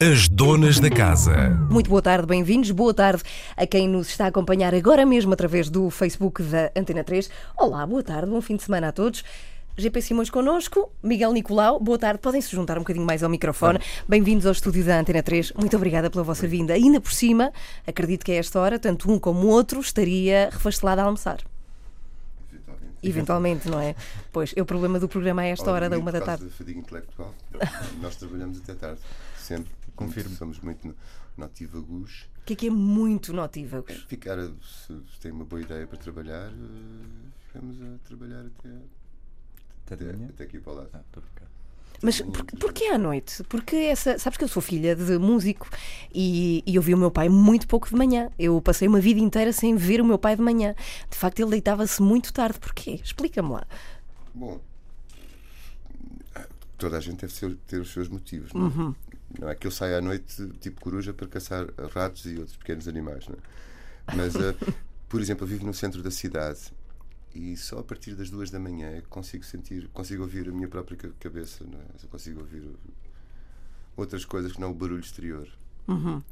As donas da casa. Muito boa tarde, bem-vindos. Boa tarde a quem nos está a acompanhar agora mesmo através do Facebook da Antena 3. Olá, boa tarde, bom fim de semana a todos. GP Simões connosco, Miguel Nicolau, boa tarde. Podem se juntar um bocadinho mais ao microfone. Bem-vindos ao estúdio da Antena 3. Muito obrigada pela vossa vinda. Ainda por cima, acredito que a esta hora, tanto um como o outro estaria refastelado a almoçar. Eventualmente, não é? Pois, é o problema do programa a esta hora, da uma da tarde. Da fadiga intelectual. Nós trabalhamos até tarde, sempre. Confirmo. Somos muito notívagos. O que é que é muito notívagos? É ficar, se, se tem uma boa ideia para trabalhar, eh, ficamos a trabalhar até, Até, até, até aqui para o lado. Ah, estou a brincar. Mas por, porquê à noite? Porque essa. Sabes que eu sou filha de músico e, e eu vi o meu pai muito pouco de manhã. Eu passei uma vida inteira sem ver o meu pai de manhã. De facto, ele deitava-se muito tarde. Porquê? Explica-me lá. Bom, toda a gente deve ter os seus motivos. Não, é? Não é que eu saia à noite tipo coruja para caçar ratos e outros pequenos animais. Não é? Mas, eh, por exemplo, eu vivo no centro da cidade e só a partir das duas da manhã é consigo sentir, consigo ouvir a minha própria ca- cabeça. Não é? Eu consigo ouvir outras coisas que não o barulho exterior.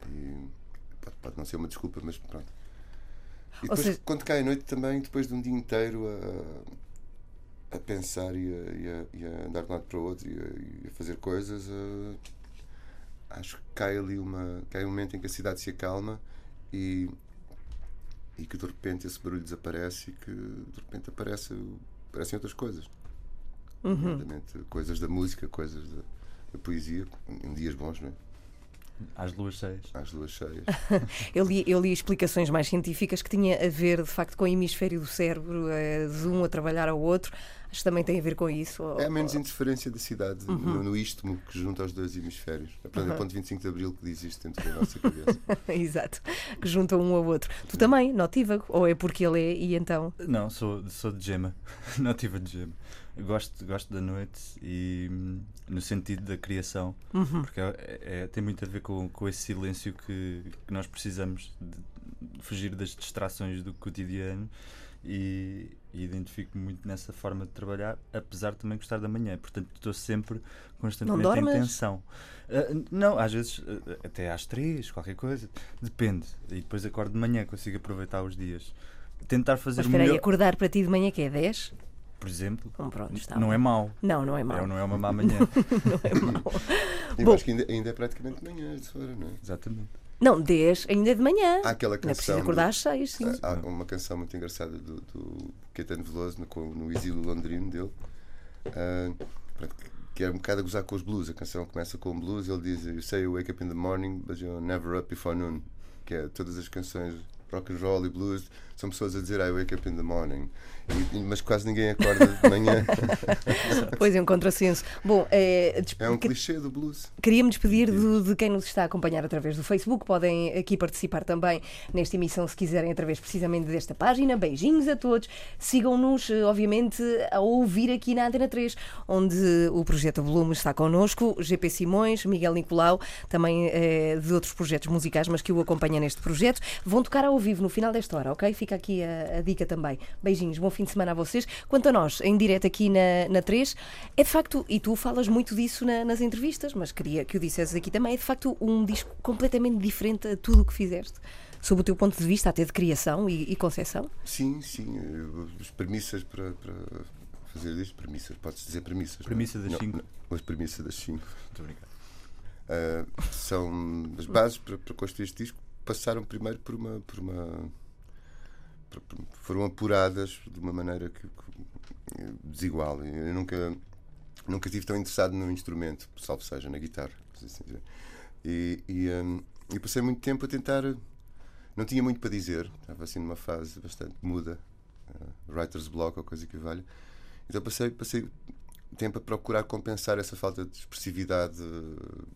E pode, pode não ser uma desculpa, mas pronto. E depois, seja- quando cai a noite também, depois de um dia inteiro a, a pensar e a, e a- e a andar de um lado para o outro e a, e a fazer coisas, eh, acho que cai ali uma. cai um momento em que a cidade se acalma e, e que de repente esse barulho desaparece e que de repente aparece, aparecem outras coisas. Nomeadamente Coisas da música, coisas da, da poesia, em dias bons, não é? Às luas cheias. Às luas cheias. Eu li, eu li explicações mais científicas que tinha a ver, de facto, com o hemisfério do cérebro, eh, de um a trabalhar ao outro. Acho que também tem a ver com isso. É a menos interferência da cidade no, no istmo que junta os dois hemisférios. Aprende a ponto 25 de Abril que diz isto dentro da nossa cabeça. Exato. Que juntam um ao outro. Tu também, notívago? Ou é porque ele é e então. Não, sou, sou de gema. Nativa de gema. Gosto, gosto da noite e no sentido da criação, porque é, é- tem muito a ver com, com esse silêncio que, que nós precisamos de fugir das distrações do cotidiano e, e identifico-me muito nessa forma de trabalhar, apesar de também gostar da manhã. Portanto, estou sempre constantemente Não em tensão. Ah, não, às vezes ah, até às três, qualquer coisa. Depende. E depois acordo de manhã, consigo aproveitar os dias. Tentar fazer Mas o espera aí, melhor, acordar para ti de manhã que é 10? por exemplo. Bom, pronto, está não bem. é mau. Não, não é mau. É, não é uma má manhã. Eu Bom. acho que ainda, ainda é praticamente de manhã, essa hora, não é? Exatamente. Não, 10 ainda de manhã. Há aquela Não é preciso canção. acordar do- às 6, sim. Há há uma canção muito engraçada do, do Caetano Veloso no, no exílio londrino dele, ah, pronto, que- é um bocado a gozar com os blues. A canção começa com blues ele diz You say you wake up in the morning, but you're never up before noon. Que é todas as canções rock and roll e blues são pessoas a dizer I wake up in the morning. E- mas quase ninguém acorda de manhã. Pois é, um contrassenso. Bom, é, É um que- clichê do blues. Queria-me despedir do- de quem nos está a acompanhar através do Facebook. Podem aqui participar também nesta emissão, se quiserem, através precisamente desta página. Beijinhos a todos. Sigam-nos, eh, obviamente, a ouvir aqui na Antena 3, onde o projeto Volume está connosco. GP Simões, Miguel Nicolau, também eh, de outros projetos musicais, mas que o acompanham neste projeto. Vão tocar ao vivo no final desta hora, ok? Fica aqui a, a dica também. Beijinhos, bom fim de semana a vocês. Quanto a nós, em direto aqui na, na 3, é de facto, e tu falas muito disso na- nas entrevistas, mas queria que o dissesses aqui também, é de facto um disco completamente diferente a tudo o que fizeste. Sob o teu ponto de vista, até de criação e, e concepção? Sim, sim. eh, As premissas para, para fazer isto, premissas, pode-se dizer premissas. é? Premissa das Não, cinco. não, As premissas das 5. Estou a brincar. são as bases para, para construir este disco. Passaram primeiro por uma. Por uma foram apuradas de uma maneira que, que- desigual. Eu nunca, nunca estive tão interessado no instrumento, salvo seja na guitarra. assim. E, e, e passei muito tempo a tentar. Não tinha muito para dizer, estava assim numa fase bastante muda, uh, writer's block ou coisa que valha. Então passei, passei tempo a procurar compensar essa falta de expressividade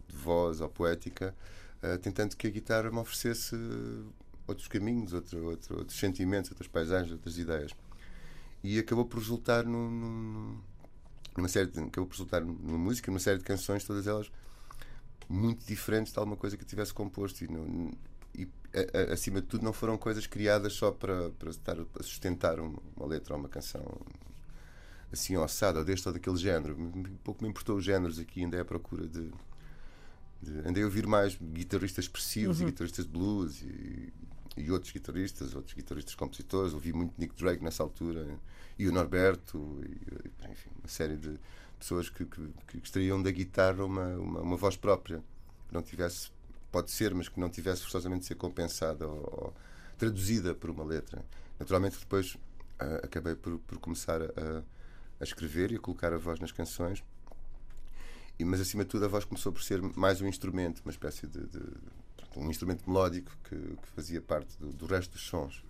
de voz ou poética, eh, tentando que a guitarra me oferecesse outros caminhos, outro, outro- outros sentimentos, outras paisagens, outras ideias. E acabou por resultar num, num- numa série de, acabou por resultar numa música, numa série de canções, todas elas muito diferentes de alguma coisa que eu tivesse composto. E, não- e, a- a- acima de tudo, não foram coisas criadas só para, para estar a sustentar uma, uma letra ou uma canção assim ossada, ou deste ou daquele género. Pouco me importou os géneros aqui, ainda é à procura de, de- andei a ouvir mais guitarristas expressivos e guitarristas de blues e, e outros guitarristas, outros guitarristas compositores. Ouvi muito Nick Drake nessa altura e o Norberto, e, enfim, uma série de pessoas que, que, que da guitarra uma, uma, uma voz própria, que não tivesse, pode ser, mas que não tivesse forçosamente de ser compensada ou, ou traduzida por uma letra. Naturalmente, depois ah, acabei por, por começar a, a escrever e a colocar a voz nas canções. Mas acima de tudo a voz começou por ser mais um instrumento, uma espécie de, de- um instrumento melódico que, que fazia parte do, do resto dos sons.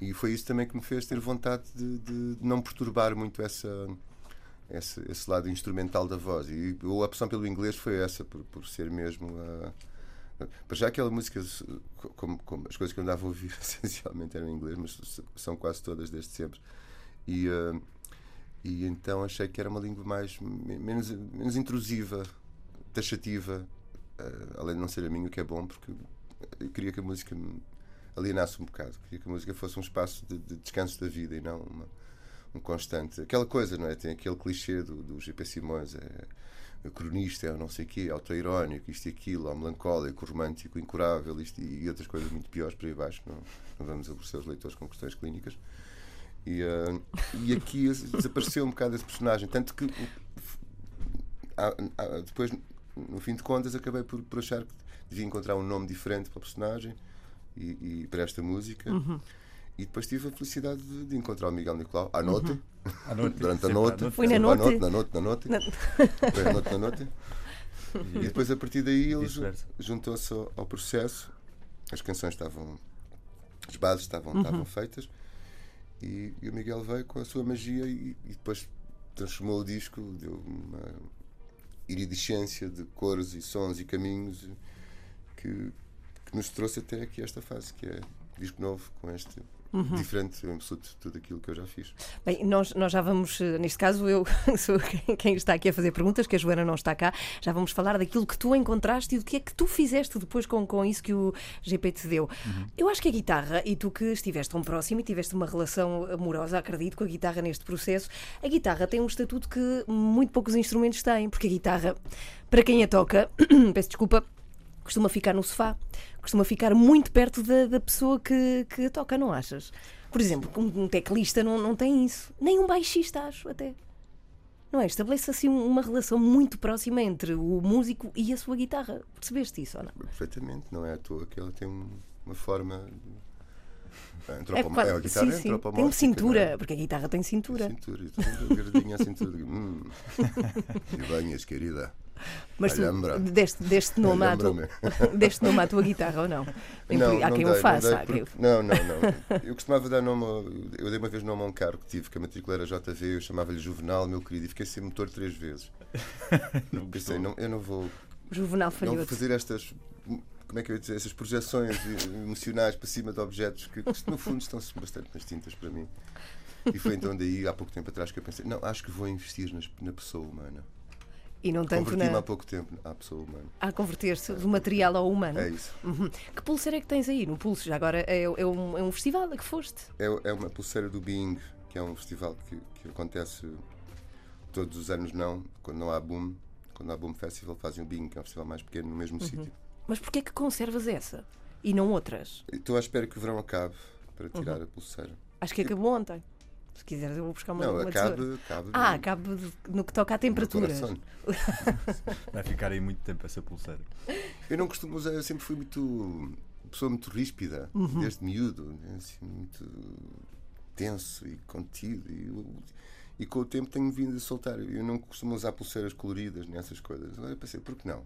E foi isso também que me fez ter vontade de, de não perturbar muito essa, esse, esse lado instrumental da voz. E a opção pelo inglês foi essa, por, por ser mesmo. Para já aquela música, como, como as coisas que eu andava a ouvir essencialmente eram em inglês, mas são quase todas desde sempre. E, ah, e então achei que era uma língua mais me- menos, menos intrusiva, taxativa, além de não ser a minha, o que é bom, porque eu queria que a música me alienasse um bocado, queria que a música fosse um espaço de, de descanso da vida e não uma, um constante. Aquela coisa, não é? Tem aquele clichê do, do GP Simões, é o cronista, é não sei o quê, autoirónico, isto e aquilo, ao melancólico, romântico, incurável, isto e, outras coisas muito piores para aí baixo. Não, não vamos aborrecer os leitores com questões clínicas. E, ah, e aqui desapareceu um bocado esse personagem. Tanto que depois, no fim de contas, acabei por, por achar que devia encontrar um nome diferente para o personagem e, e para esta música. E depois tive a felicidade de, de encontrar o Miguel Nicolau à noite, noite, durante a noite. Foi na noite? Na noite, na noite. Foi na noite, na noite. E depois, a partir daí, ele juntou-se ao, ao processo. As canções estavam. As bases estavam, estavam feitas. E, e o Miguel veio com a sua magia e, e depois transformou o disco, deu uma iridescência de cores e sons e caminhos que, que nos trouxe até aqui esta fase, que é disco novo, com este diferente em absoluto de tudo aquilo que eu já fiz. Bem, nós, nós já vamos, eh, neste caso eu sou quem- quem está aqui a fazer perguntas, que a Joana não está cá, já vamos falar daquilo que tu encontraste e do que é que tu fizeste depois com, com isso que o GP te deu. Eu acho que a guitarra, e tu que estiveste tão próximo e tiveste uma relação amorosa, acredito, com a guitarra neste processo, a guitarra tem um estatuto que muito poucos instrumentos têm, porque a guitarra, para quem a toca, peço desculpa, costuma ficar no sofá, costuma ficar muito perto da, da pessoa que, que a toca, não achas? Por exemplo, um um teclista não, não tem isso, nem um baixista, acho até. Não é? Estabelece assim uma relação muito próxima entre o músico e a sua guitarra. Percebeste isso ou não? Perfeitamente, não é à toa que ela tem um- uma forma. É, É, quase- é, a guitarra sim, é Tem cintura, não é? porque a guitarra tem cintura. Cintura, eu tenho gradinha à cintura. Hum, e banhas, querida. Mas tu deste, deste, nome à tua, deste nome à tua guitarra ou não? há quem o dei, faça. dei há quem o- porque- Não, não, não. Eu costumava dar nome. a- Eu dei uma vez nome a um carro que tive, que a matrícula era JV, eu chamava-lhe Juvenal, meu querido, e fiquei sem motor três vezes. Pensei, não, eu não vou, Juvenal não vou fazer estas. Como é que eu ia dizer? Essas projeções emocionais para cima de objetos que, que no fundo estão bastante nas tintas para mim. E foi então daí, há pouco tempo atrás, que eu pensei: não, acho que vou investir nas- na pessoa humana. E não tanto Converti-me na, há pouco tempo à pessoa humana. a converter-se do material ao humano. É isso. Uhum. Que pulseira é que tens aí no pulso? Já agora é, é um, é um festival a que foste. É, é uma pulseira do Bing, que é um festival que, que acontece todos os anos, não, quando não há boom. Quando há boom festival, fazem o Bing, que é um festival mais pequeno, no Uhum. mesmo sítio. Mas porquê é que conservas essa e não outras? Estou à espera que o verão acabe para tirar Uhum. a pulseira. Acho que acabou ontem. Se quiseres, eu vou buscar uma, não, uma tesoura. acabe, cabe. Ah, no- no que toca a no temperaturas. coração. Vai ficar aí muito tempo essa pulseira. Eu não costumo usar, eu sempre fui muito. pessoa muito ríspida, Uhum. desde miúdo, né, assim, muito tenso e contido. E, e com o tempo tenho vindo a soltar. Eu não costumo usar pulseiras coloridas nessas coisas. Agora eu pensei, por que não?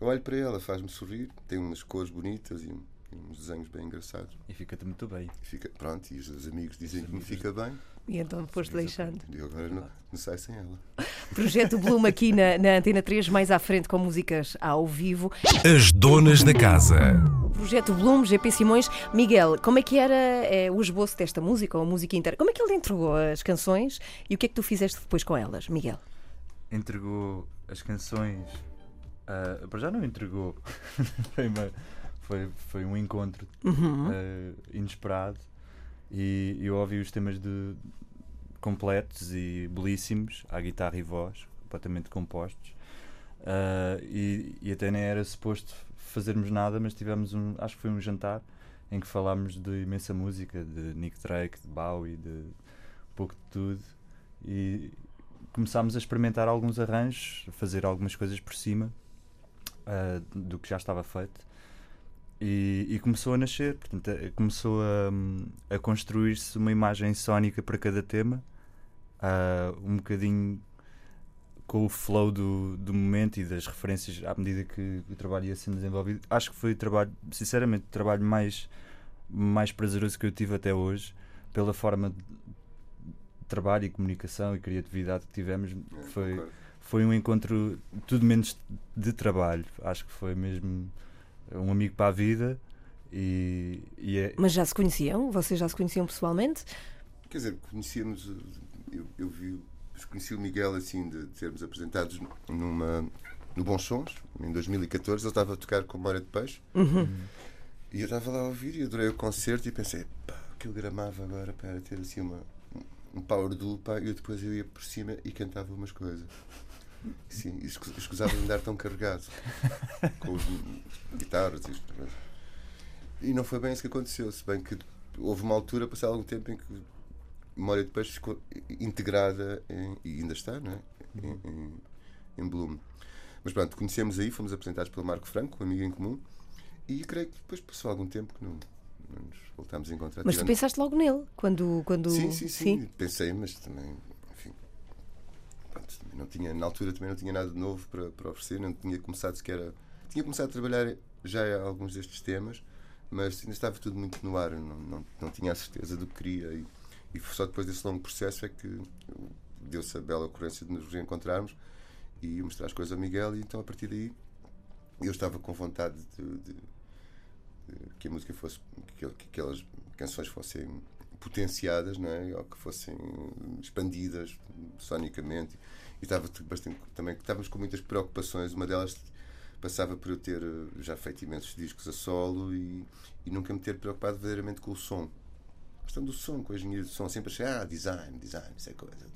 Eu olho para ela, faz-me sorrir, tem umas cores bonitas e, um- e uns desenhos bem engraçados. E fica-te muito bem. E fica, pronto, e os os amigos dizem que me fica bem. E então foste deixando. E eu agora não, não saio sem ela. Projeto Bloom aqui na, na Antena 3, mais à frente com músicas ao vivo. As donas da casa. Projeto Bloom, GP Simões. Miguel, como é que era eh, o esboço desta música, ou a música inteira? Como é que ele entregou as canções e o que é que tu fizeste depois com elas, Miguel? Entregou as canções. ah, para já não entregou. foi, uma- foi, foi um encontro ah, inesperado. E eu ouvi os temas de, completos e belíssimos, à guitarra e voz, completamente compostos. Uh, e, e até nem era suposto fazermos nada, mas tivemos um, acho que foi um jantar em que falámos de imensa música, de Nick Drake, de Bowie, de um pouco de tudo. E começámos a experimentar alguns arranjos, a fazer algumas coisas por cima uh, do que já estava feito. E, e, começou a nascer, portanto, começou a, a construir-se uma imagem sónica para cada tema, uh, um bocadinho com o flow do, do momento e das referências à medida que o trabalho ia sendo desenvolvido. Acho que foi o trabalho, sinceramente, o trabalho mais, mais prazeroso que eu tive até hoje, pela forma de trabalho e comunicação e criatividade que tivemos. É, Foi, foi um encontro tudo menos de trabalho. Acho que foi mesmo um amigo para a vida. E, e é... Mas já se conheciam? Vocês já se conheciam pessoalmente? Quer dizer, conhecíamos. Eu, eu vi, conheci o Miguel assim de, de sermos apresentados numa, no Bons Sons, em 2014. Ele estava a tocar com Mora de Peixe. Uhum. E eu estava lá a ouvir e adorei o concerto e pensei, pá, o que eu gramava agora para ter assim uma, um power duo, pá, e eu depois eu ia por cima e cantava umas coisas. Sim, escusava de andar tão carregado com os guitarras e isto. E não foi bem isso que aconteceu, se bem que houve uma altura, passado algum tempo, em que Memória de Peixe ficou integrada em, e ainda está, não é? Em, em, em Bloom. Mas pronto, conhecemos aí, fomos apresentados pelo Marco Franco, um amigo em comum, e creio que depois passou algum tempo que não, não nos voltámos a encontrar. Mas tu pensaste logo nele, quando. quando... Sim, sim, sim, sim, pensei, mas também não tinha, na altura também não tinha nada de novo para, para oferecer, não tinha começado sequer a, tinha começado a trabalhar já alguns destes temas, mas ainda estava tudo muito no ar, não, não, não tinha a certeza do que queria e, e só depois desse longo processo é que deu-se a bela ocorrência de nos reencontrarmos e mostrar as coisas ao Miguel e então a partir daí eu estava com vontade de, de, de que a música fosse que, que aquelas canções fossem potenciadas, não é? ou que fossem expandidas sonicamente. E estava bastante também estávamos com muitas preocupações. Uma delas passava por eu ter eh, já feito imensos discos a solo e, e nunca me ter preocupado verdadeiramente com o som. A questão do som, com a engenharia do som sempre achei, ah, design, design, isso é coisa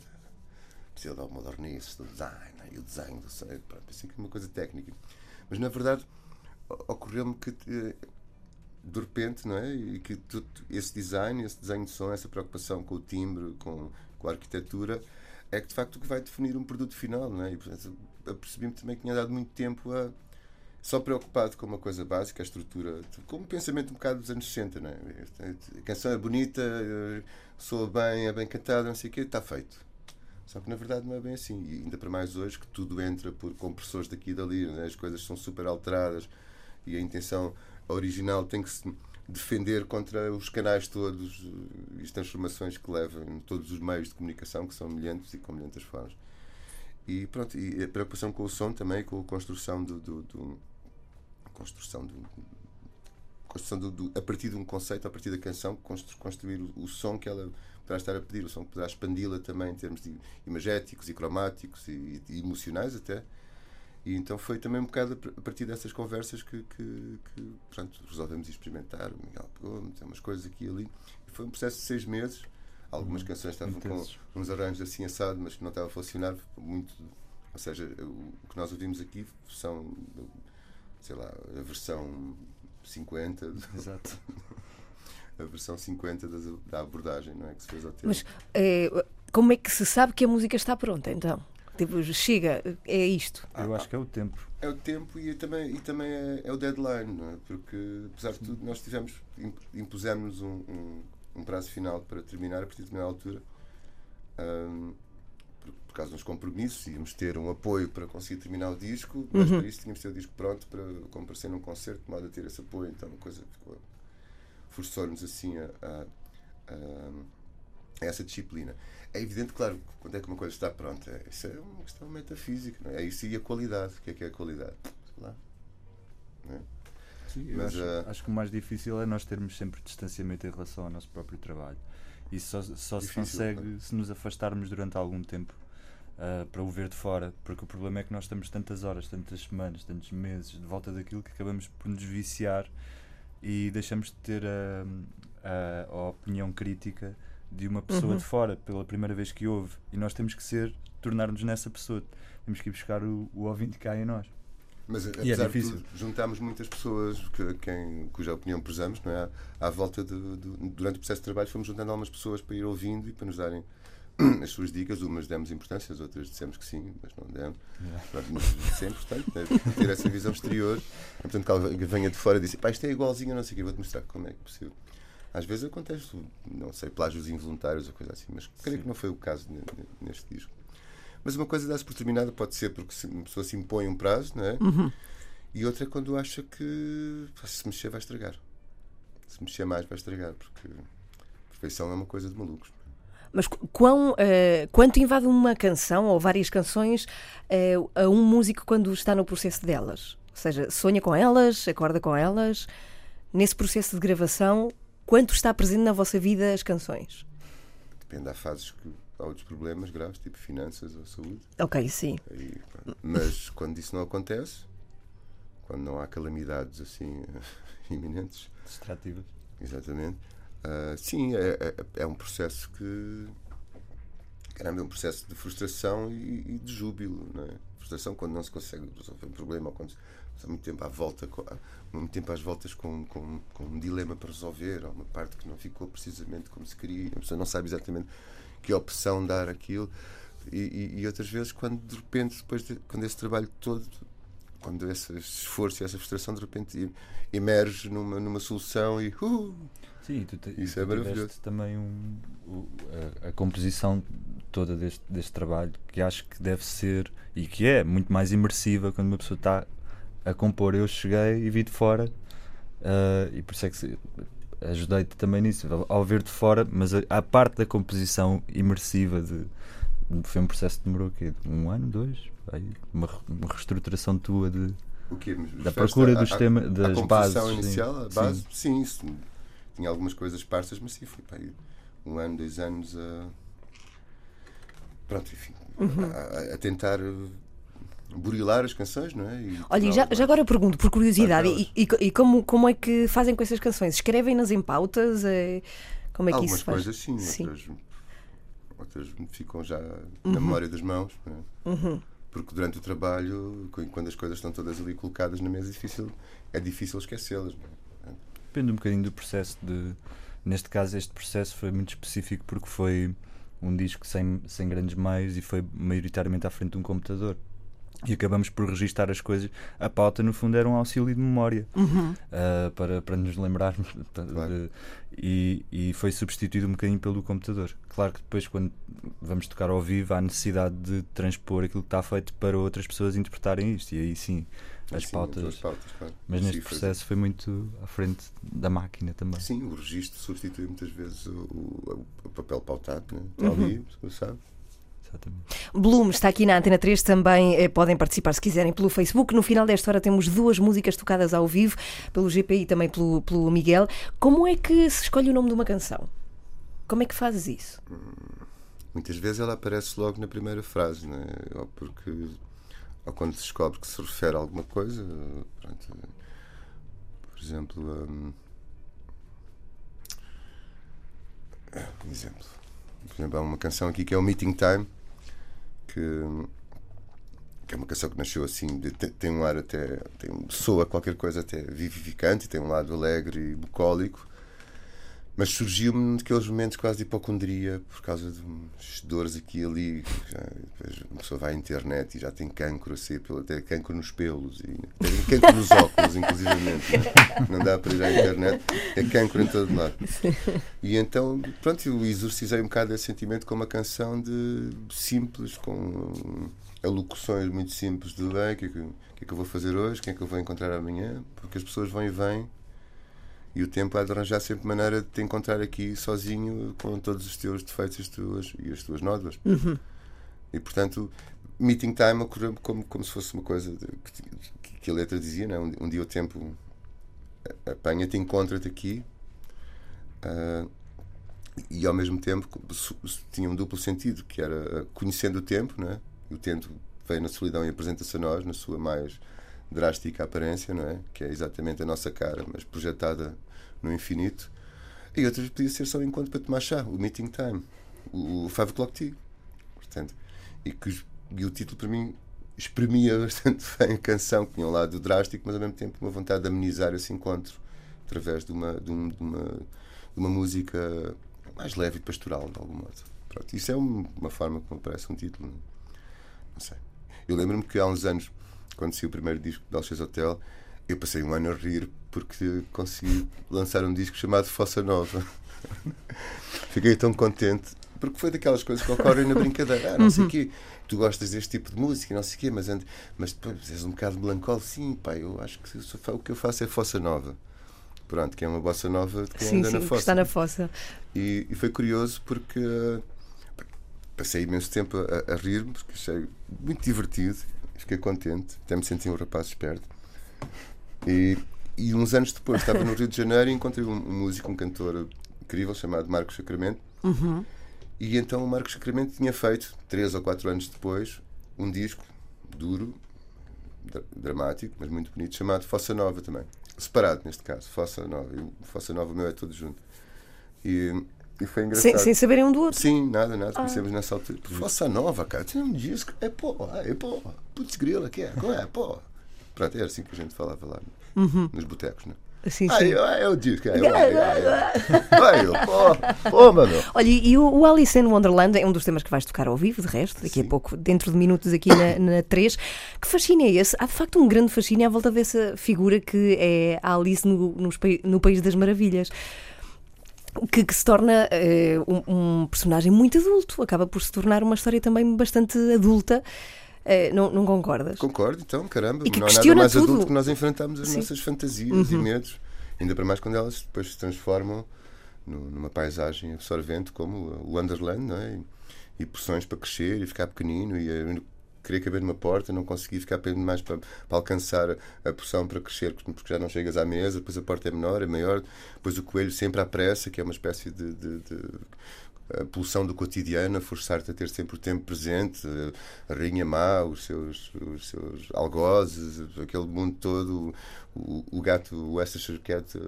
precisa dar o modernice do design e o design do som pronto, pensei que é uma coisa técnica. Mas na verdade ocorreu-me que eh, de repente, não é? E que tudo, esse design, esse desenho de som, essa preocupação com o timbre, com, com a arquitetura, é que de facto o que vai definir um produto final, não é? E portanto, apercebi-me também que tinha dado muito tempo a só preocupado com uma coisa básica, a estrutura, com um pensamento um bocado dos anos 60, não é? A canção é bonita, soa bem, é bem cantada, não sei o quê, está feito. Só que na verdade não é bem assim. E ainda para mais hoje que tudo entra por compressores daqui e dali, é? as coisas são super alteradas e a intenção original tem que se defender contra os canais todos e as transformações que levam todos os meios de comunicação, que são milhentos e com milhentas formas. E pronto, e a preocupação com o som também, com a construção do. do, do construção do. Construção do, do, a partir de um conceito, a partir da canção, construir o, o som que ela poderá estar a pedir, o som que poderá expandi-la também em termos de imagéticos e cromáticos e, e emocionais até. E então foi também um bocado a partir dessas conversas que, que, que portanto, resolvemos experimentar. O Miguel pegou, meteu umas coisas aqui e ali. E foi um processo de seis meses. Algumas uhum. canções estavam Intensos. com uns arranjos assim assados, mas que não estavam a funcionar muito. Ou seja, o que nós ouvimos aqui são, sei lá, a versão 50. Exato. a versão 50 da abordagem, não é? Que se fez ao tempo. Mas é, como é que se sabe que a música está pronta então? Tipo, chega, é isto. Eu acho que é o tempo. É o tempo e também, e também é, é o deadline, não é? Porque, apesar de tudo, nós tivemos, impusemos um, um, um, prazo final para terminar a partir de uma altura. Um, por, por causa dos compromissos, íamos ter um apoio para conseguir terminar o disco, mas uhum. para isso tínhamos de ter o disco pronto para comparecer num concerto, de modo a ter esse apoio. Então, a coisa ficou. forçou-nos assim a, a, a essa disciplina. É evidente, claro, quando é que uma coisa está pronta. Isso é uma questão metafísica, não é? é isso e a qualidade. O que é que é a qualidade? Sei lá. É? Sim, Mas, acho, uh... acho, que o mais difícil é nós termos sempre distanciamento em relação ao nosso próprio trabalho. Isso só, só se consegue se nos afastarmos durante algum tempo uh, para o ver de fora, porque o problema é que nós estamos tantas horas, tantas semanas, tantos meses de volta daquilo que acabamos por nos viciar e deixamos de ter a, a, a opinião crítica de uma pessoa uhum. de fora pela primeira vez que ouve e nós temos que ser tornar-nos nessa pessoa. Temos que ir buscar o, o ouvinte cá em nós. Mas E é apesar de difícil. tudo, juntámos muitas pessoas que, quem, cuja opinião prezamos, não é? À, volta de, de- Durante o processo de trabalho fomos juntando algumas pessoas para ir ouvindo e para nos darem as suas dicas. Umas demos importância, as outras dissemos que sim, mas não demos. Pronto, mas isso é importante, né? ter essa visão exterior. Portanto, que alguém venha de fora e diz: pá, isto é igualzinho, não sei o que, vou-te mostrar como é que é possível. Às vezes acontece, não sei, plágios involuntários ou coisa assim, mas creio que não foi o caso ne- ne- neste disco. Mas uma coisa dá-se por terminada, pode ser porque se- uma pessoa se impõe um prazo, não é? E outra é quando acha que se mexer vai estragar. Se mexer mais vai estragar, porque perfeição é uma coisa de malucos. Mas qu- quão, eh, quanto invade uma canção ou várias canções eh, a um músico quando está no processo delas? Ou seja, sonha com elas, acorda com elas. Nesse processo de gravação, quanto está presente na vossa vida as canções? Depende, há fases que há outros problemas graves, tipo finanças ou saúde. Ok, sim. Mas quando isso não acontece, quando não há calamidades assim iminentes, Distrativas. Exatamente. Ah, sim, é, é- é um processo que. Caramba, é um processo de frustração e, e de júbilo, não é? Frustração quando não se consegue resolver um problema, ou quando se há muito tempo à volta, co- há muito tempo às voltas com, com, com um dilema para resolver, ou uma parte que não ficou precisamente como se queria, a pessoa não sabe exatamente que opção dar aquilo. E, e- e outras vezes, quando de repente, depois de, quando esse trabalho todo, quando esse esforço e essa frustração de repente emerge numa, numa solução e. Uh, Sim, tu te, Isso é maravilhoso. também um, a, a composição toda deste, deste trabalho que acho que deve ser e que é muito mais imersiva quando uma pessoa está a compor. Eu cheguei e vi de fora ah, e por isso é que ajudei-te também nisso, ao, ver de fora, mas a, a parte da composição imersiva de, foi um processo que demorou o quê? Um ano, dois? Aí, uma, uma reestruturação tua de, O quê? da procura dos à- temas, das composição bases. sim. inicial, a Sim. base? Sim, isso. Tinha algumas coisas parsas, mas sim, foi aí um ano, dois anos a. Pronto, enfim. Uhum. A, a tentar uh, burilar as canções, não é? E Olha, e já, já agora eu pergunto, por curiosidade, e, e- e como, como é que fazem com essas canções? Escrevem-nas em pautas? É, como é que Algumas isso faz? coisas sim, Sim. Outras, outras ficam já Uhum. na memória das mãos. não é? Porque durante o trabalho, qu- quando as coisas estão todas ali colocadas na mesa, é difícil, é difícil esquecê-las. não é? Depende um bocadinho do processo de. Neste caso, este processo foi muito específico porque foi um disco sem, sem grandes meios e foi maioritariamente à frente de um computador. E acabamos por registar as coisas. A pauta, no fundo, era um auxílio de memória ah, para, para nos lembrarmos. de- e, e foi substituído um bocadinho pelo computador. Claro que depois, quando vamos tocar ao vivo, há necessidade de transpor aquilo que está feito para outras pessoas interpretarem isto. E aí sim, as Sim, pautas. pautas, claro. Mas neste Cifras. processo foi muito à frente da máquina também. Sim, o registro substitui muitas vezes o, o- o papel pautado, né? está ali, você sabe. Exatamente. Bloom está aqui na Antena 3, também eh, podem participar se quiserem pelo Facebook. No final desta hora temos duas músicas tocadas ao vivo, pelo GP e também pelo, pelo Miguel. Como é que se escolhe o nome de uma canção? Como é que fazes isso? Muitas vezes ela aparece logo na primeira frase, né? ou porque ou quando se descobre que se refere a alguma coisa. pronto. por exemplo, hum, um exemplo. Por exemplo, há uma canção aqui que é o Meeting Time, que, que é uma canção que nasceu assim, de- tem, um ar até. Tem, soa qualquer coisa até vivificante, tem um lado alegre e bucólico. Mas surgiu-me naqueles momentos quase de hipocondria por causa de dores aqui e ali. Depois uma pessoa vai à internet e já tem cancro, assim, até cancro nos pelos, e tem cancro nos óculos, inclusivamente. né? Não dá para ir à internet, é cancro em todo lado. E então, pronto, eu exorcizei um bocado esse sentimento com uma canção de simples, com alocuções muito simples de bem, o que, é que, que é que eu vou fazer hoje, quem é que eu vou encontrar amanhã, porque as pessoas vão e vêm e o tempo há de arranjar sempre maneira de te encontrar aqui sozinho com todos os teus defeitos as tuas, e as tuas nódoas. E portanto, meeting time ocorreu como, como se fosse uma coisa que, que a letra dizia, não é? um, um dia o tempo apanha-te, encontra-te aqui. ah, e ao mesmo tempo tinha um duplo sentido, que era ah, conhecendo o tempo, é? E o tempo veio na solidão e apresenta-se a nós na sua mais drástica aparência, não é? Que é exatamente a nossa cara, mas projetada no infinito. E outras podia ser só um encontro para tomar chá, o meeting time, o, five o'clock tea. Portanto, e que e o título para mim exprimia bastante bem a canção, que tinha um lado drástico, mas ao mesmo tempo uma vontade de amenizar esse encontro através de uma, de, um, de uma, de uma música mais leve e pastoral, de algum modo. Pronto, isso é uma forma como parece um título. Não sei. Eu lembro-me que há uns anos, quando saiu o primeiro disco de Alches Hotel, eu passei um ano a rir porque consegui lançar um disco chamado Fossa Nova. Fiquei tão contente porque foi daquelas coisas que ocorrem na brincadeira. Ah, não sei o quê, tu gostas deste tipo de música, não sei o quê, mas, mas depois és um bocado melancólico. Sim, pá, eu acho que o que eu faço é Fossa Nova. Pronto, que é uma bossa nova de quem sim, anda sim, na fossa. está na fossa. E, e foi curioso porque uh, passei imenso tempo a, a rir-me, porque achei muito divertido, fiquei contente, até me senti um rapaz esperto. E, e uns anos depois estava no Rio de Janeiro e encontrei um, um músico, um cantor incrível chamado Marcos Sacramento. Uhum. E então o Marcos Sacramento tinha feito, três ou quatro anos depois, um disco duro, dramático, mas muito bonito, chamado Fossa Nova também. Separado, neste caso, Fossa Nova. E o Fossa Nova meu é todo junto. E, e foi engraçado. Sem, sem saberem um do outro? Sim, nada, nada. Conhecemos ah. nessa altura. Fossa Nova, cara, tem um disco. É pô, é pô. Putz grila, que é? Qual é? Pô. Pronto, era assim que a gente falava lá uhum. nos botecos, não é? Sim, sim. Aí, aí eu disse que é. Pô, pô, mano. Olha, e o, o Alice in Wonderland é um dos temas que vais tocar ao vivo, de resto, daqui sim. a pouco, dentro de minutos aqui na, na 3. Que fascínio é esse? Há de facto um grande fascínio à volta dessa figura que é a Alice no, no, no País das Maravilhas. Que, que, se torna uh, um, um, personagem muito adulto, acaba por se tornar uma história também bastante adulta. Uh, não, não, concordas? Concordo, então, caramba. E que não há nada mais tudo. adulto que nós enfrentamos as Sim. nossas fantasias uhum. e medos. Ainda para mais quando elas depois se transformam numa paisagem absorvente como o Wonderland, não é? E, e pressões para crescer e ficar pequenino e eh, querer caber numa porta, não conseguir ficar pequeno demais para, para, alcançar a porção para crescer, porque já não chegas à mesa, depois a porta é menor, é maior, depois o coelho sempre à pressa, que é uma espécie de, de, de a pulsão do cotidiano, a forçar-te a ter sempre o tempo presente, a rainha má, os seus, os seus algozes, aquele mundo todo, o, o gato o Westchester Cat,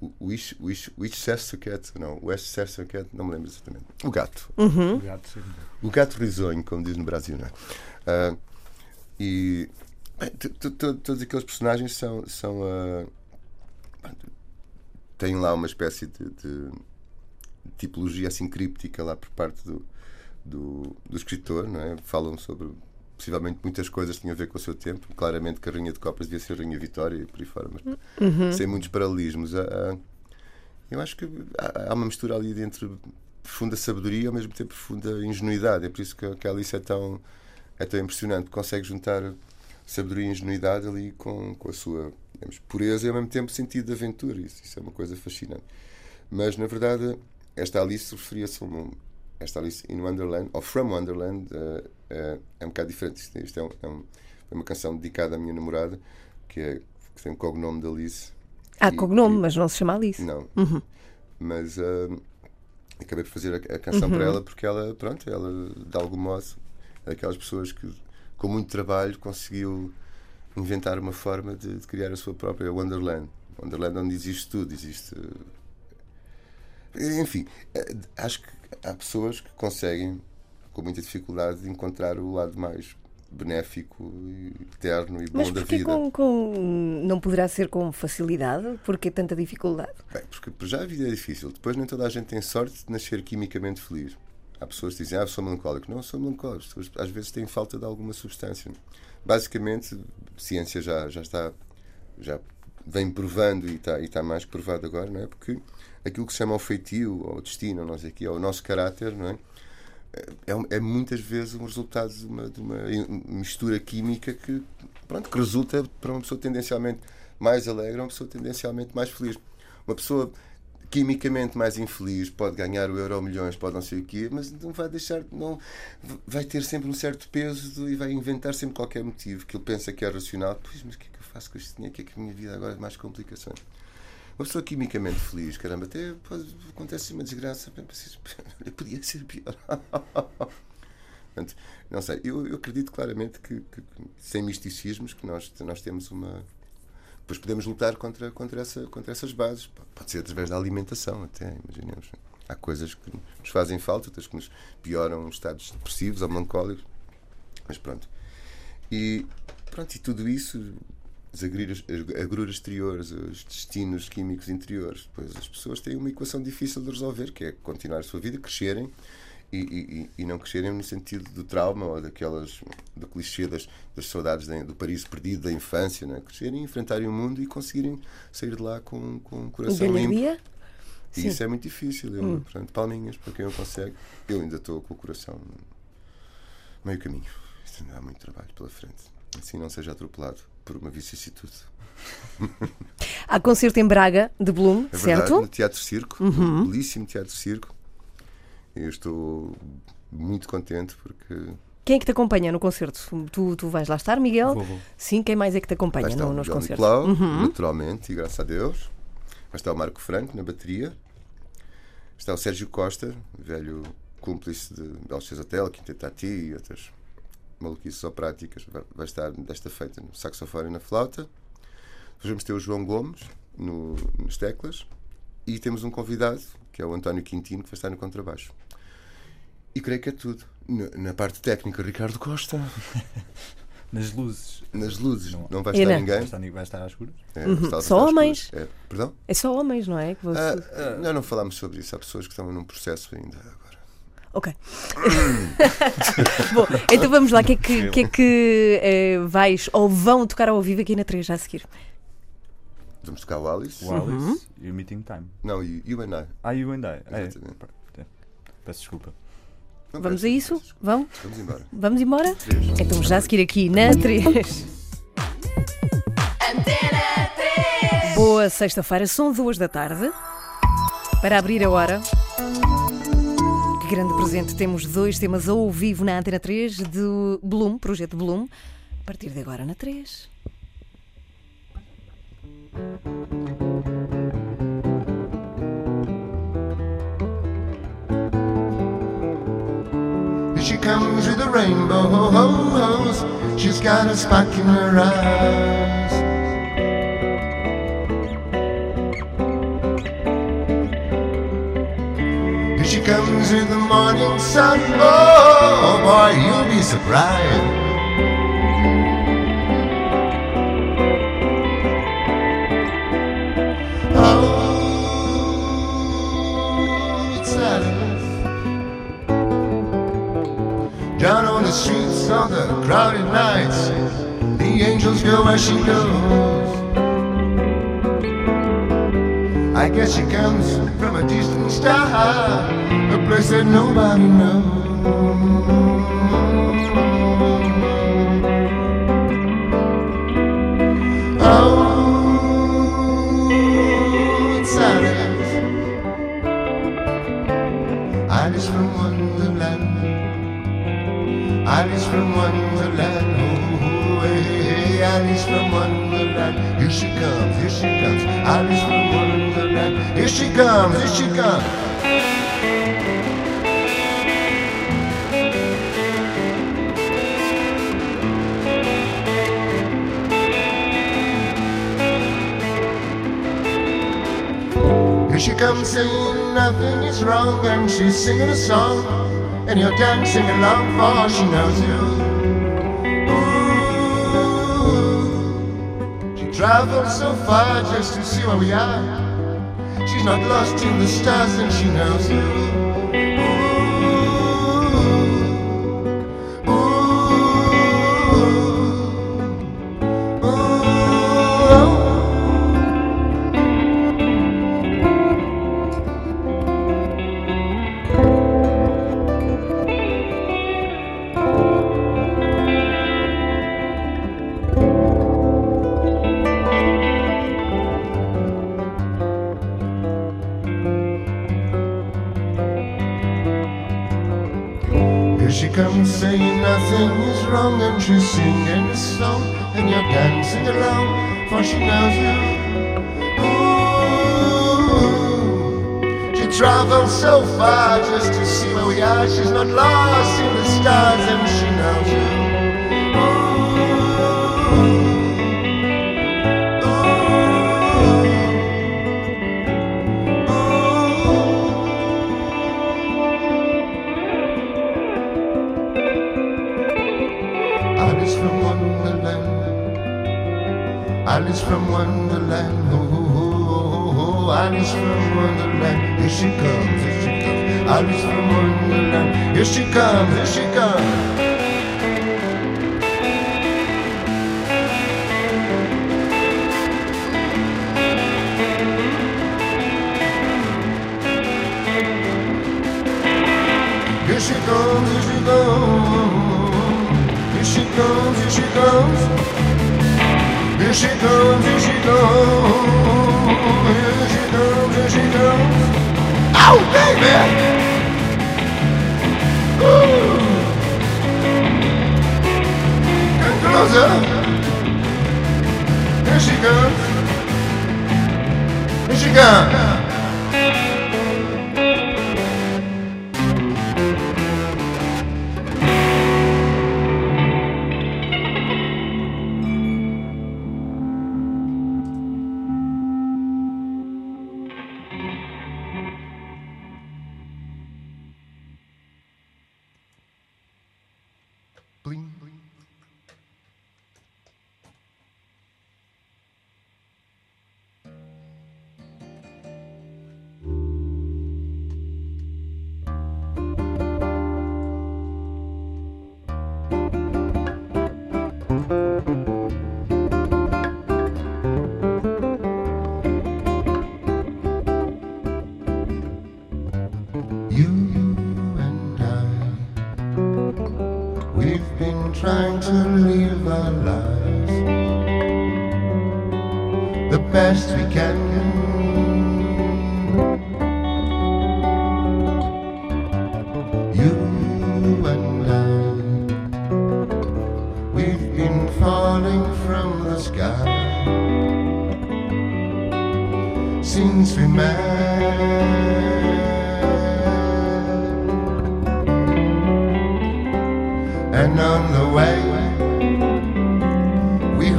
o Wish, Wish, Westchester Cat, não, Westchester Cat, não me lembro exatamente. O gato. Uhum. O gato, sim. O gato risonho, como diz no Brasil, não é? Uh, e todos aqueles personagens são. são uh, têm lá uma espécie de, de tipologia assim críptica lá por parte do, do, do escritor, não é? Falam sobre possivelmente muitas coisas que tinham a ver com o seu tempo. Claramente que a Rainha de Copas devia ser a Rainha Vitória e por aí fora, mas uhum. sem muitos paralelismos. Eu acho que há uma mistura ali entre profunda sabedoria e ao mesmo tempo profunda ingenuidade. É por isso que a Alice é tão, é tão impressionante. Consegue juntar sabedoria e ingenuidade ali com, com a sua digamos, pureza e ao mesmo tempo sentido de aventura. Isso, isso é uma coisa fascinante. Mas na verdade esta Alice referia-se a um, esta Alice in Wonderland, ou From Wonderland, uh, uh, é um bocado diferente. Isto, isto é, um, é, um, é, uma canção dedicada à minha namorada, que, é, que tem o cognome de Alice. Ah, e, cognome, e, mas não se chama Alice. Não. Uhum. Mas uh, acabei por fazer a, a canção uhum. para ela porque ela, pronto, ela, de algum modo, daquelas pessoas que, com muito trabalho, conseguiu inventar uma forma de, de criar a sua própria Wonderland. Wonderland onde existe tudo, existe enfim, eh, acho que há pessoas que conseguem, com muita dificuldade, encontrar o lado mais benéfico, eterno e bom Mas da vida. Com, com, não poderá ser com facilidade? Porque tanta dificuldade? Bem, porque já a vida é difícil. Depois nem toda a gente tem sorte de nascer quimicamente feliz. Há pessoas que dizem, ah, sou melancólico. Não, sou melancólico. Às vezes têm falta de alguma substância. Basicamente, a ciência já, já está, já vem provando e está, e está mais provado agora, não é? Porque aquilo que se chama o feitio, ou o destino, ou, aqui, ou o nosso caráter, não é? É, é, muitas vezes um resultado de uma, de uma, mistura química que, pronto, que resulta para uma pessoa tendencialmente mais alegre, uma pessoa tendencialmente mais feliz. Uma pessoa quimicamente mais infeliz pode ganhar o euro milhões, pode não sei o quê, mas não vai deixar, não vai ter sempre um certo peso e vai inventar sempre qualquer motivo que ele pensa que é racional. Pois, mas o que é que eu faço com este dinheiro? O que é que a minha vida agora é mais complicações? Uma pessoa quimicamente feliz, caramba, até pode, acontece uma desgraça, podia ser pior. Portanto, não sei, eu, eu acredito claramente que, que, sem misticismos que nós, nós temos uma. Depois podemos lutar contra, contra, essa, contra essas bases. Pode ser através da alimentação, até, imaginemos. Há coisas que nos fazem falta, outras que nos pioram estados depressivos ou melancólicos. Mas pronto. E pronto, e tudo isso, as agruras, as agruras exteriores, os destinos químicos interiores, depois as pessoas têm uma equação difícil de resolver, que é continuar a sua vida, crescerem e, e, e não crescerem no sentido do trauma ou daquelas do clichê das, das saudades da- do Paris perdido da infância, né? crescerem, enfrentarem o mundo e conseguirem sair de lá com, com o coração limpo. Galharia? E Sim. isso é muito difícil. Eu, Portanto, palminhas para quem o consegue. Eu ainda estou com o coração meio caminho. Isto ainda há muito trabalho pela frente. Assim não seja atropelado por uma vicissitude. Há concerto em Braga, de Bloom, É verdade, certo? Uhum. no Teatro Circo, no belíssimo Teatro Circo. Eu estou muito contente porque Quem é que te acompanha no concerto? Tu, tu vais lá estar, Miguel? Vou, vou. Sim, quem mais é que te acompanha no- nos Miguel concertos? Uhum. Nicolau, naturalmente, e graças a Deus. Vai estar o Marco Franco na bateria. Está o Sérgio Costa, velho cúmplice de Belches Hotel, Quinta Tati e outras maluquices operáticas. Vai estar desta feita no saxofone e na flauta. Depois vamos ter o João Gomes no, nas teclas. E temos um convidado, que é o António Quintino, que vai estar no contrabaixo. E creio que é tudo. Na, na parte técnica, Ricardo Costa. Nas luzes. Nas luzes, Não. não vai estar na- ninguém. Vai estar, vai estar às escuras? É, Uhum. Só homens? É, perdão? É só homens, não é? Que você- Ah, ah, não, não falámos sobre isso. Há pessoas que estão num processo ainda agora. Ok. Bom, então vamos lá. O que é que, que, é que eh, vais ou vão tocar ao vivo aqui na 3 já a seguir? Vamos tocar o Alice. O Alice e o Meeting Time. Não, e You and I. Ah, you and I. Ah, é. Exatamente. É. Peço desculpa. Não Vamos a isso? Vão? Vamos embora. Vamos embora? Então já a seguir aqui na 3. Boa sexta-feira, são duas da tarde. Para abrir a hora. Que grande presente! Temos dois temas ao vivo na Antena 3 do Bloom, projeto Bloom. A partir de agora na 3. Comes with the rainbows. She's got a spark in her eyes. She comes with the morning sun. Oh boy, you'll be surprised. On the crowded nights, the angels go where she goes. I guess she comes from a distant star, a place that nobody knows. Alice from Wonderland. Here she comes, here she comes. Here she comes saying nothing is wrong and she's singing a song and you're dancing along for she knows you. Traveled so far just to see where we are. She's not lost in the stars and she knows you. Saying nothing is wrong and she's singing a song and you're dancing along for she knows you. Ooh, she travels so far just to see where we are. She's not lost in the stars and she knows you. Wonderland. Oh, oh, oh, oh, Alice from Wonderland. Here she comes, here she comes. Alice from Wonderland. Here she comes, here she comes. know, did she know? Been trying to live our lives the best we can.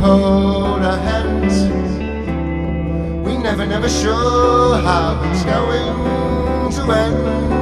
Hold our hands. We never, never sure how it's going to end.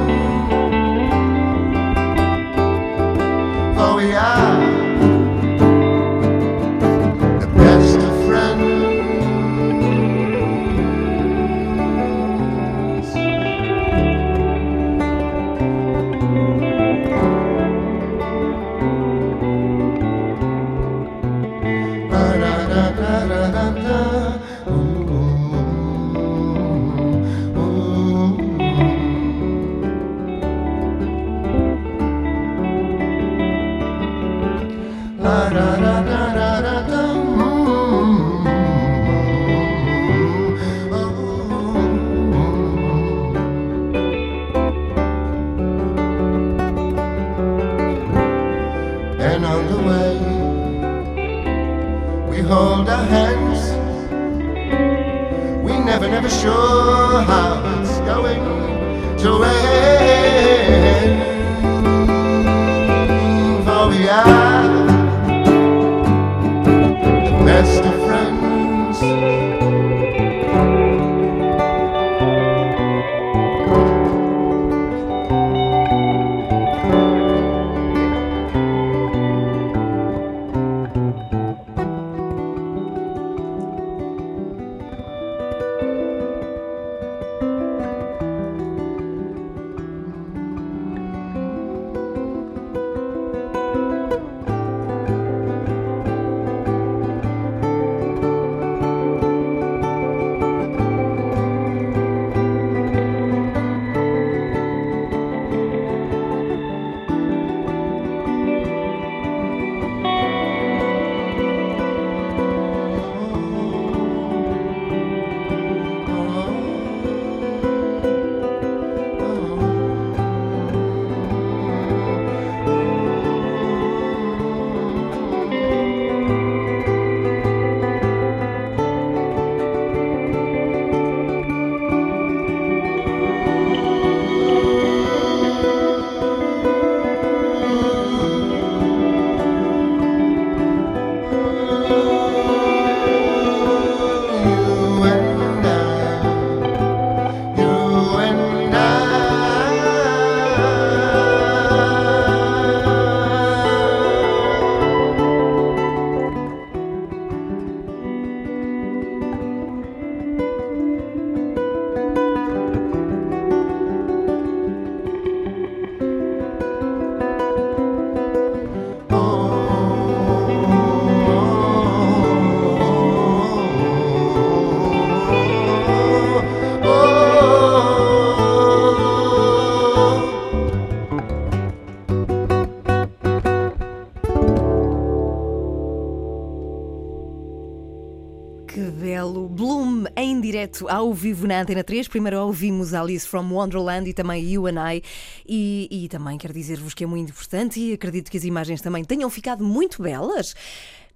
Ao vivo na Antena 3. Primeiro ouvimos Alice from Wonderland e também You and I. E, e também quero dizer-vos que é muito importante e acredito que as imagens também tenham ficado muito belas.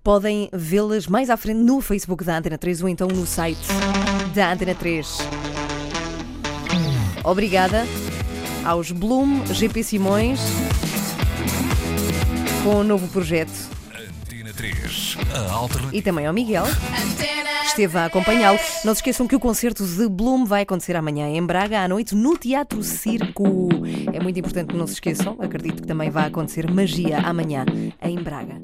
Podem vê-las mais à frente no Facebook da Antena 3 ou então no site da Antena 3. Obrigada aos Bloom, GP Simões, com o novo projeto Antena 3. A alternativa. e também ao Miguel, esteve a acompanhá-lo. Não se esqueçam que o concerto de Bloom vai acontecer amanhã em Braga, à noite, no Teatro Circo. É muito importante que não se esqueçam. Acredito que também vai acontecer magia amanhã em Braga.